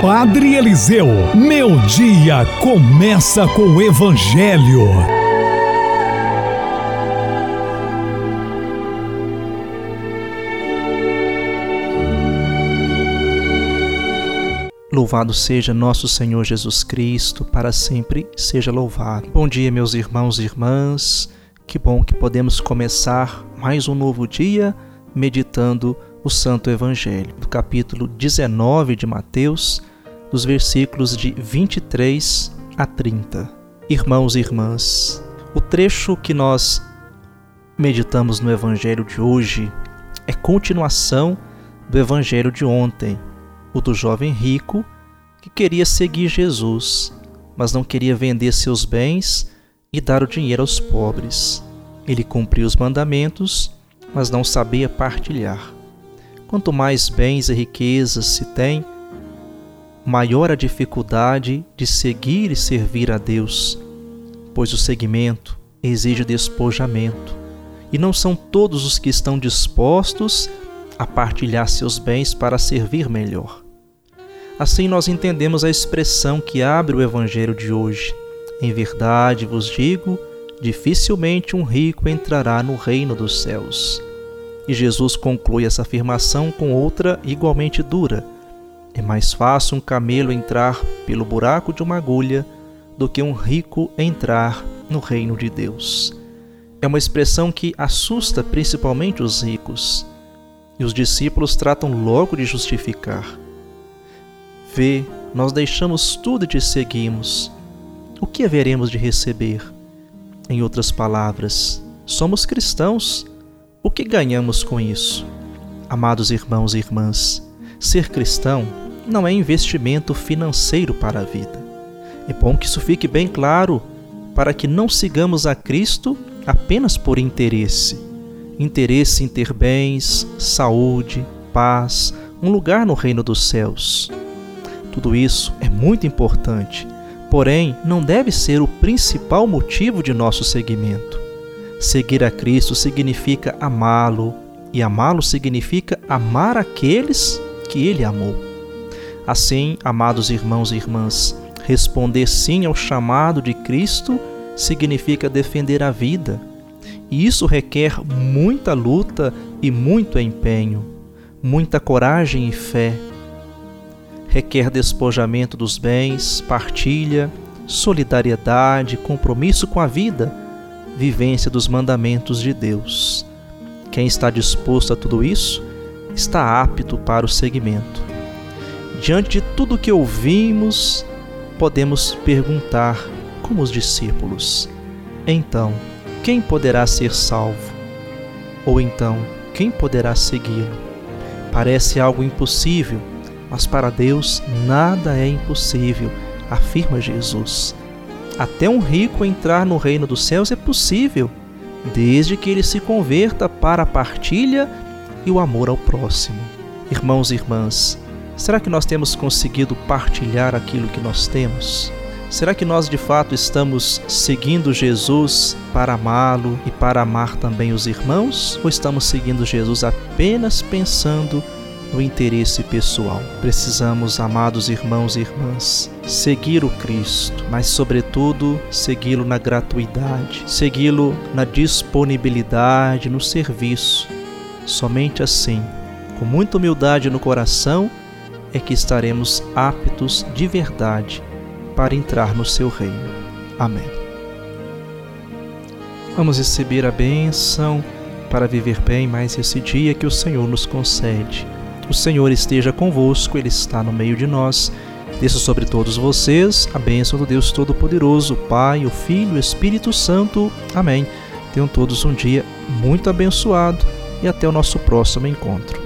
Padre Eliseu, meu dia começa com o Evangelho. Louvado seja nosso Senhor Jesus Cristo, para sempre seja louvado. Bom dia, meus irmãos e irmãs. Que bom que podemos começar mais um novo dia meditando o Santo Evangelho, do capítulo 19 de Mateus, dos versículos de 23 a 30. Irmãos e irmãs, o trecho que nós meditamos no Evangelho de hoje é continuação do Evangelho de ontem, o do jovem rico que queria seguir Jesus, mas não queria vender seus bens e dar o dinheiro aos pobres. Ele cumpriu os mandamentos, mas não sabia partilhar. Quanto mais bens e riquezas se tem, maior a dificuldade de seguir e servir a Deus, pois o seguimento exige despojamento, e não são todos os que estão dispostos a partilhar seus bens para servir melhor. Assim nós entendemos a expressão que abre o evangelho de hoje. Em verdade vos digo, dificilmente um rico entrará no reino dos céus. E Jesus conclui essa afirmação com outra igualmente dura é mais fácil um camelo entrar pelo buraco de uma agulha do que um rico entrar no reino de Deus. É uma expressão que assusta principalmente os ricos, e os discípulos tratam logo de justificar. Vê, nós deixamos tudo e te seguimos. O que haveremos de receber? Em outras palavras, somos cristãos. O que ganhamos com isso? Amados irmãos e irmãs, Ser cristão não é investimento financeiro para a vida. É bom que isso fique bem claro para que não sigamos a Cristo apenas por interesse. Interesse em ter bens, saúde, paz, um lugar no reino dos céus. Tudo isso é muito importante, porém não deve ser o principal motivo de nosso seguimento. Seguir a Cristo significa amá-lo, e amá-lo significa amar aqueles que ele amou. Assim, amados irmãos e irmãs, responder sim ao chamado de Cristo significa defender a vida. E isso requer muita luta e muito empenho, muita coragem e fé. Requer despojamento dos bens, partilha, solidariedade, compromisso com a vida, vivência dos mandamentos de Deus. Quem está disposto a tudo isso está apto para o seguimento. Diante de tudo que ouvimos, podemos perguntar, como os discípulos: então, quem poderá ser salvo? Ou então, quem poderá segui-lo? Parece algo impossível, mas para Deus nada é impossível, afirma Jesus. Até um rico entrar no reino dos céus é possível, desde que ele se converta para a partilha e o amor ao próximo. Irmãos e irmãs, será que nós temos conseguido partilhar aquilo que nós temos? Será que nós de fato estamos seguindo Jesus para amá-lo e para amar também os irmãos? Ou estamos seguindo Jesus apenas pensando no interesse pessoal? Precisamos, amados irmãos e irmãs, seguir o Cristo, mas, sobretudo, segui-lo na gratuidade, segui-lo na disponibilidade, no serviço Somente assim, com muita humildade no coração, é que estaremos aptos de verdade para entrar no seu reino. Amém. Vamos receber a bênção para viver bem mais esse dia que o Senhor nos concede. O Senhor esteja convosco, Ele está no meio de nós. Desça sobre todos vocês a bênção do Deus Todo-Poderoso, Pai, o Filho o Espírito Santo. Amém. Tenham todos um dia muito abençoado e até o nosso próximo encontro.